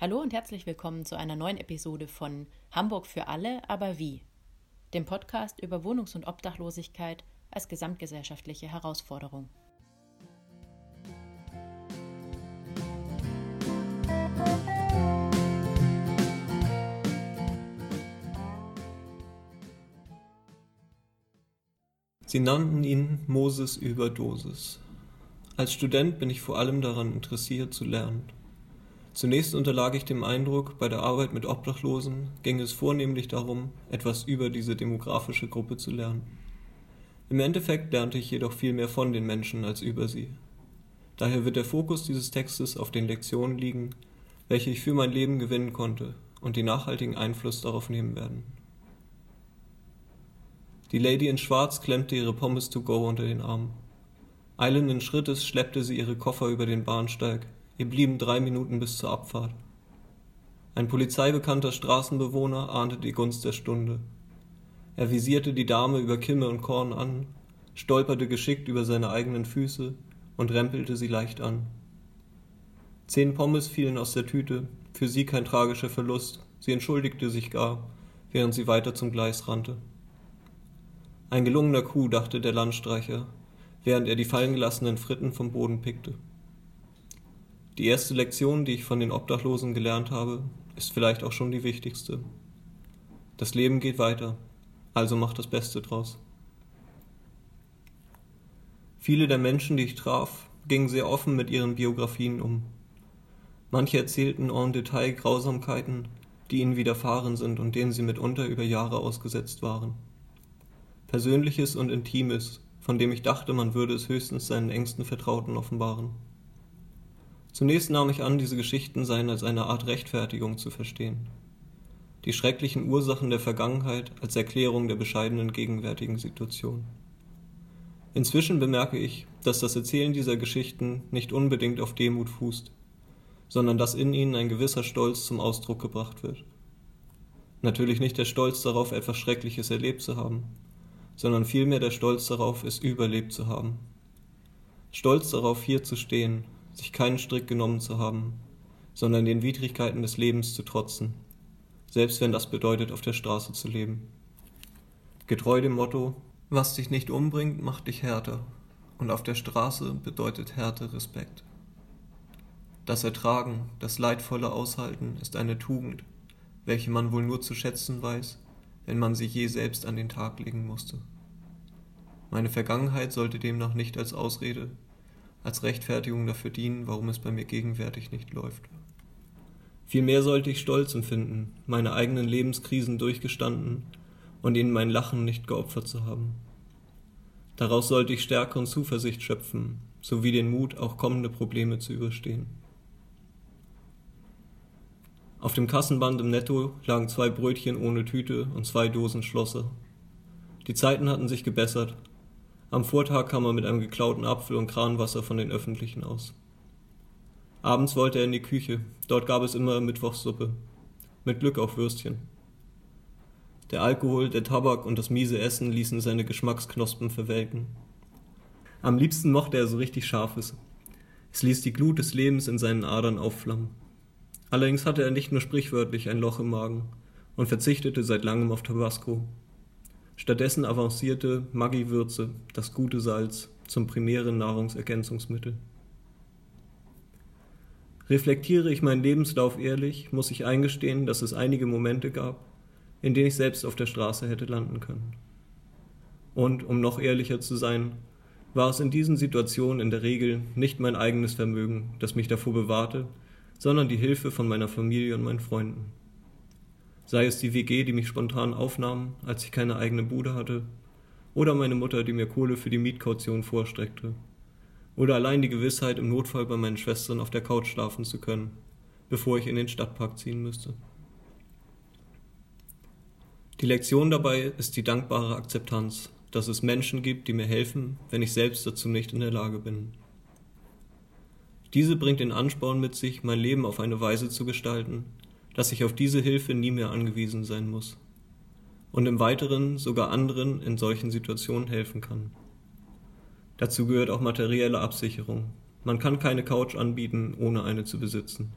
Hallo und herzlich willkommen zu einer neuen Episode von Hamburg für alle, aber wie? Dem Podcast über Wohnungs- und Obdachlosigkeit als gesamtgesellschaftliche Herausforderung. Sie nannten ihn Moses Überdosis. Als Student bin ich vor allem daran interessiert zu lernen. Zunächst unterlag ich dem Eindruck, bei der Arbeit mit Obdachlosen ging es vornehmlich darum, etwas über diese demografische Gruppe zu lernen. Im Endeffekt lernte ich jedoch viel mehr von den Menschen als über sie. Daher wird der Fokus dieses Textes auf den Lektionen liegen, welche ich für mein Leben gewinnen konnte und die nachhaltigen Einfluss darauf nehmen werden. Die Lady in Schwarz klemmte ihre Pommes to go unter den Arm. Eilenden Schrittes schleppte sie ihre Koffer über den Bahnsteig, Ihr blieben drei Minuten bis zur Abfahrt. Ein polizeibekannter Straßenbewohner ahnte die Gunst der Stunde. Er visierte die Dame über Kimme und Korn an, stolperte geschickt über seine eigenen Füße und rempelte sie leicht an. Zehn Pommes fielen aus der Tüte, für sie kein tragischer Verlust, sie entschuldigte sich gar, während sie weiter zum Gleis rannte. Ein gelungener Coup, dachte der Landstreicher, während er die fallengelassenen Fritten vom Boden pickte. Die erste Lektion, die ich von den Obdachlosen gelernt habe, ist vielleicht auch schon die wichtigste. Das Leben geht weiter, also macht das Beste draus. Viele der Menschen, die ich traf, gingen sehr offen mit ihren Biografien um. Manche erzählten en Detail Grausamkeiten, die ihnen widerfahren sind und denen sie mitunter über Jahre ausgesetzt waren. Persönliches und Intimes, von dem ich dachte, man würde es höchstens seinen engsten Vertrauten offenbaren. Zunächst nahm ich an, diese Geschichten seien als eine Art Rechtfertigung zu verstehen. Die schrecklichen Ursachen der Vergangenheit als Erklärung der bescheidenen gegenwärtigen Situation. Inzwischen bemerke ich, dass das Erzählen dieser Geschichten nicht unbedingt auf Demut fußt, sondern dass in ihnen ein gewisser Stolz zum Ausdruck gebracht wird. Natürlich nicht der Stolz darauf, etwas Schreckliches erlebt zu haben, sondern vielmehr der Stolz darauf, es überlebt zu haben. Stolz darauf, hier zu stehen, sich keinen Strick genommen zu haben, sondern den Widrigkeiten des Lebens zu trotzen, selbst wenn das bedeutet, auf der Straße zu leben. Getreu dem Motto, was dich nicht umbringt, macht dich härter, und auf der Straße bedeutet Härte Respekt. Das Ertragen, das leidvolle Aushalten ist eine Tugend, welche man wohl nur zu schätzen weiß, wenn man sie je selbst an den Tag legen musste. Meine Vergangenheit sollte demnach nicht als Ausrede als Rechtfertigung dafür dienen, warum es bei mir gegenwärtig nicht läuft. Vielmehr sollte ich Stolz empfinden, meine eigenen Lebenskrisen durchgestanden und ihnen mein Lachen nicht geopfert zu haben. Daraus sollte ich Stärke und Zuversicht schöpfen, sowie den Mut, auch kommende Probleme zu überstehen. Auf dem Kassenband im Netto lagen zwei Brötchen ohne Tüte und zwei Dosen Schlosser. Die Zeiten hatten sich gebessert, am Vortag kam er mit einem geklauten Apfel und Kranwasser von den Öffentlichen aus. Abends wollte er in die Küche, dort gab es immer Mittwochssuppe. Mit Glück auf Würstchen. Der Alkohol, der Tabak und das miese Essen ließen seine Geschmacksknospen verwelken. Am liebsten mochte er so richtig Scharfes. Es ließ die Glut des Lebens in seinen Adern aufflammen. Allerdings hatte er nicht nur sprichwörtlich ein Loch im Magen und verzichtete seit langem auf Tabasco. Stattdessen avancierte Maggi-Würze, das gute Salz, zum primären Nahrungsergänzungsmittel. Reflektiere ich meinen Lebenslauf ehrlich, muss ich eingestehen, dass es einige Momente gab, in denen ich selbst auf der Straße hätte landen können. Und, um noch ehrlicher zu sein, war es in diesen Situationen in der Regel nicht mein eigenes Vermögen, das mich davor bewahrte, sondern die Hilfe von meiner Familie und meinen Freunden sei es die WG, die mich spontan aufnahm, als ich keine eigene Bude hatte, oder meine Mutter, die mir Kohle für die Mietkaution vorstreckte, oder allein die Gewissheit, im Notfall bei meinen Schwestern auf der Couch schlafen zu können, bevor ich in den Stadtpark ziehen müsste. Die Lektion dabei ist die dankbare Akzeptanz, dass es Menschen gibt, die mir helfen, wenn ich selbst dazu nicht in der Lage bin. Diese bringt den Ansporn mit sich, mein Leben auf eine Weise zu gestalten, dass ich auf diese Hilfe nie mehr angewiesen sein muss und im Weiteren sogar anderen in solchen Situationen helfen kann. Dazu gehört auch materielle Absicherung. Man kann keine Couch anbieten, ohne eine zu besitzen.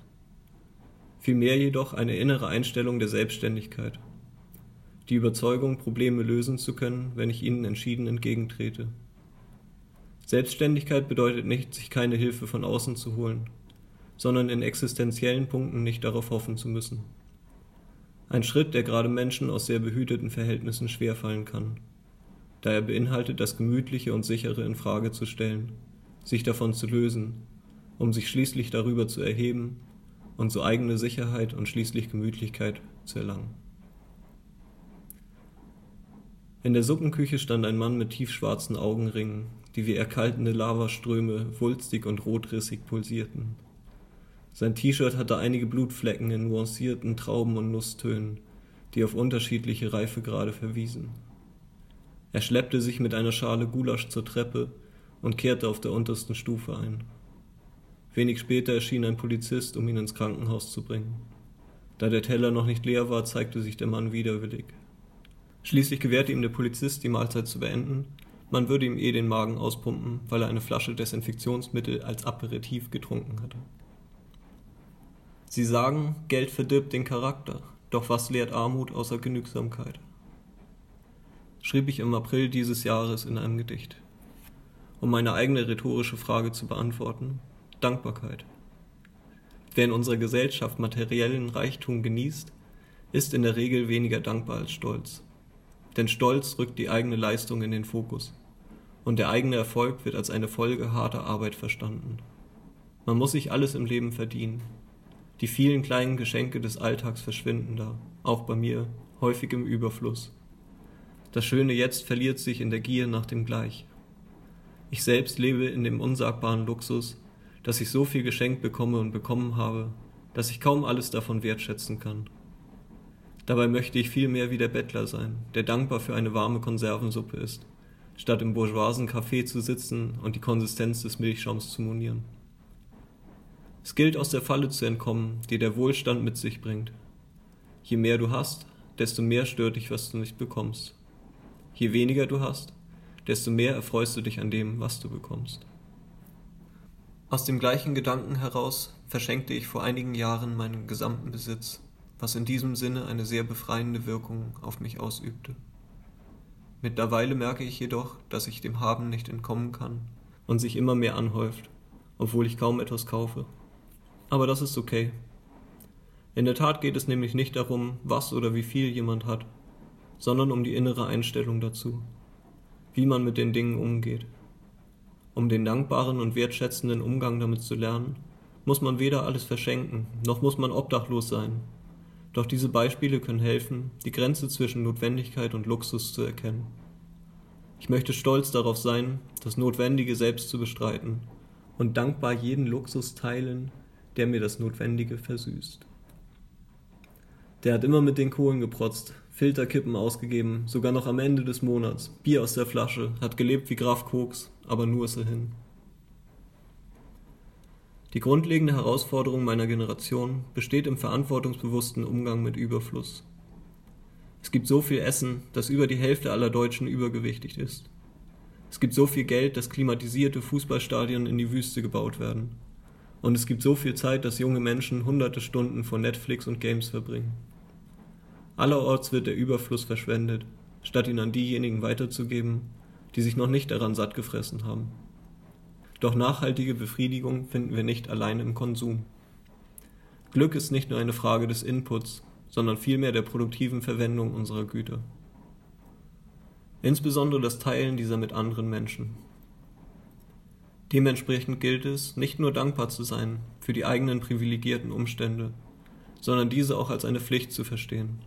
vielmehr jedoch eine innere Einstellung der Selbstständigkeit. Die Überzeugung, Probleme lösen zu können, wenn ich ihnen entschieden entgegentrete. Selbstständigkeit bedeutet nicht, sich keine Hilfe von außen zu holen, sondern in existenziellen Punkten nicht darauf hoffen zu müssen. Ein Schritt, der gerade Menschen aus sehr behüteten Verhältnissen schwerfallen kann, da er beinhaltet, das Gemütliche und Sichere in Frage zu stellen, sich davon zu lösen, um sich schließlich darüber zu erheben und so eigene Sicherheit und schließlich Gemütlichkeit zu erlangen. In der Suppenküche stand ein Mann mit tiefschwarzen Augenringen, die wie erkaltende Lavaströme wulstig und rotrissig pulsierten. Sein T-Shirt hatte einige Blutflecken in nuancierten Trauben- und Nusstönen, die auf unterschiedliche Reifegrade verwiesen. Er schleppte sich mit einer Schale Gulasch zur Treppe und kehrte auf der untersten Stufe ein. Wenig später erschien ein Polizist, um ihn ins Krankenhaus zu bringen. Da der Teller noch nicht leer war, zeigte sich der Mann widerwillig. Schließlich gewährte ihm der Polizist, die Mahlzeit zu beenden. Man würde ihm eh den Magen auspumpen, weil er eine Flasche Desinfektionsmittel als Aperitif getrunken hatte. Sie sagen, Geld verdirbt den Charakter, doch was lehrt Armut außer Genügsamkeit? Schrieb ich im April dieses Jahres in einem Gedicht. Um meine eigene rhetorische Frage zu beantworten, Dankbarkeit. Wer in unserer Gesellschaft materiellen Reichtum genießt, ist in der Regel weniger dankbar als stolz. Denn Stolz rückt die eigene Leistung in den Fokus. Und der eigene Erfolg wird als eine Folge harter Arbeit verstanden. Man muss sich alles im Leben verdienen, die vielen kleinen Geschenke des Alltags verschwinden da, auch bei mir, häufig im Überfluss. Das schöne Jetzt verliert sich in der Gier nach dem Gleich. Ich selbst lebe in dem unsagbaren Luxus, dass ich so viel geschenkt bekomme und bekommen habe, dass ich kaum alles davon wertschätzen kann. Dabei möchte ich viel mehr wie der Bettler sein, der dankbar für eine warme Konservensuppe ist, statt im bourgeoisen Café zu sitzen und die Konsistenz des Milchschaums zu monieren. Es gilt aus der Falle zu entkommen, die der Wohlstand mit sich bringt. Je mehr du hast, desto mehr stört dich, was du nicht bekommst. Je weniger du hast, desto mehr erfreust du dich an dem, was du bekommst. Aus dem gleichen Gedanken heraus verschenkte ich vor einigen Jahren meinen gesamten Besitz, was in diesem Sinne eine sehr befreiende Wirkung auf mich ausübte. Mittlerweile merke ich jedoch, dass ich dem Haben nicht entkommen kann und sich immer mehr anhäuft, obwohl ich kaum etwas kaufe. Aber das ist okay. In der Tat geht es nämlich nicht darum, was oder wie viel jemand hat, sondern um die innere Einstellung dazu, wie man mit den Dingen umgeht. Um den dankbaren und wertschätzenden Umgang damit zu lernen, muss man weder alles verschenken, noch muss man obdachlos sein. Doch diese Beispiele können helfen, die Grenze zwischen Notwendigkeit und Luxus zu erkennen. Ich möchte stolz darauf sein, das Notwendige selbst zu bestreiten und dankbar jeden Luxus teilen, der mir das Notwendige versüßt. Der hat immer mit den Kohlen geprotzt, Filterkippen ausgegeben, sogar noch am Ende des Monats, Bier aus der Flasche, hat gelebt wie Graf Koks, aber nur ist er hin. Die grundlegende Herausforderung meiner Generation besteht im verantwortungsbewussten Umgang mit Überfluss. Es gibt so viel Essen, dass über die Hälfte aller Deutschen übergewichtig ist. Es gibt so viel Geld, dass klimatisierte Fußballstadien in die Wüste gebaut werden. Und es gibt so viel Zeit, dass junge Menschen hunderte Stunden vor Netflix und Games verbringen. Allerorts wird der Überfluss verschwendet, statt ihn an diejenigen weiterzugeben, die sich noch nicht daran satt gefressen haben. Doch nachhaltige Befriedigung finden wir nicht allein im Konsum. Glück ist nicht nur eine Frage des Inputs, sondern vielmehr der produktiven Verwendung unserer Güter. Insbesondere das Teilen dieser mit anderen Menschen. Dementsprechend gilt es, nicht nur dankbar zu sein für die eigenen privilegierten Umstände, sondern diese auch als eine Pflicht zu verstehen.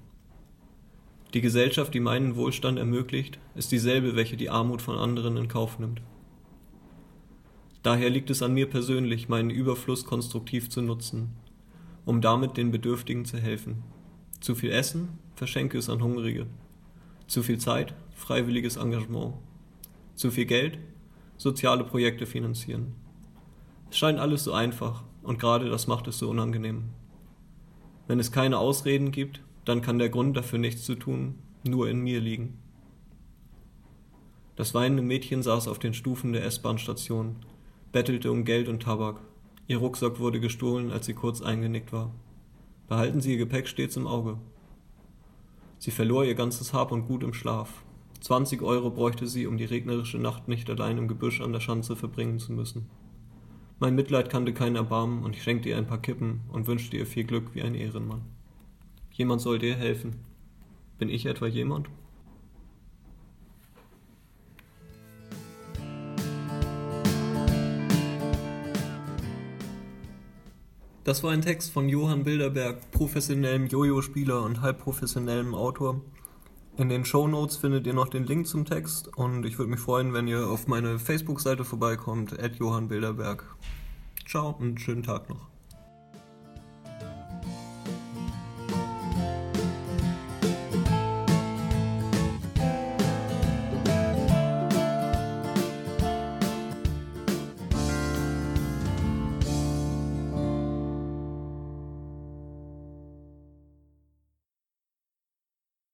Die Gesellschaft, die meinen Wohlstand ermöglicht, ist dieselbe, welche die Armut von anderen in Kauf nimmt. Daher liegt es an mir persönlich, meinen Überfluss konstruktiv zu nutzen, um damit den Bedürftigen zu helfen. Zu viel Essen, verschenke es an Hungrige. Zu viel Zeit, freiwilliges Engagement. Zu viel Geld, soziale Projekte finanzieren. Es scheint alles so einfach und gerade das macht es so unangenehm. Wenn es keine Ausreden gibt, dann kann der Grund dafür nichts zu tun nur in mir liegen. Das weinende Mädchen saß auf den Stufen der S-Bahn-Station, bettelte um Geld und Tabak. Ihr Rucksack wurde gestohlen, als sie kurz eingenickt war. Behalten Sie Ihr Gepäck stets im Auge. Sie verlor ihr ganzes Hab und Gut im Schlaf. 20 Euro bräuchte sie, um die regnerische Nacht nicht allein im Gebüsch an der Schanze verbringen zu müssen. Mein Mitleid kannte kein Erbarmen und ich schenkte ihr ein paar Kippen und wünschte ihr viel Glück wie ein Ehrenmann. Jemand sollte ihr helfen. Bin ich etwa jemand? Das war ein Text von Johann Bilderberg, professionellem Jojo-Spieler und halbprofessionellem Autor. In den Show Notes findet ihr noch den Link zum Text und ich würde mich freuen, wenn ihr auf meine Facebook-Seite vorbeikommt, Johann Bilderberg. Ciao und schönen Tag noch.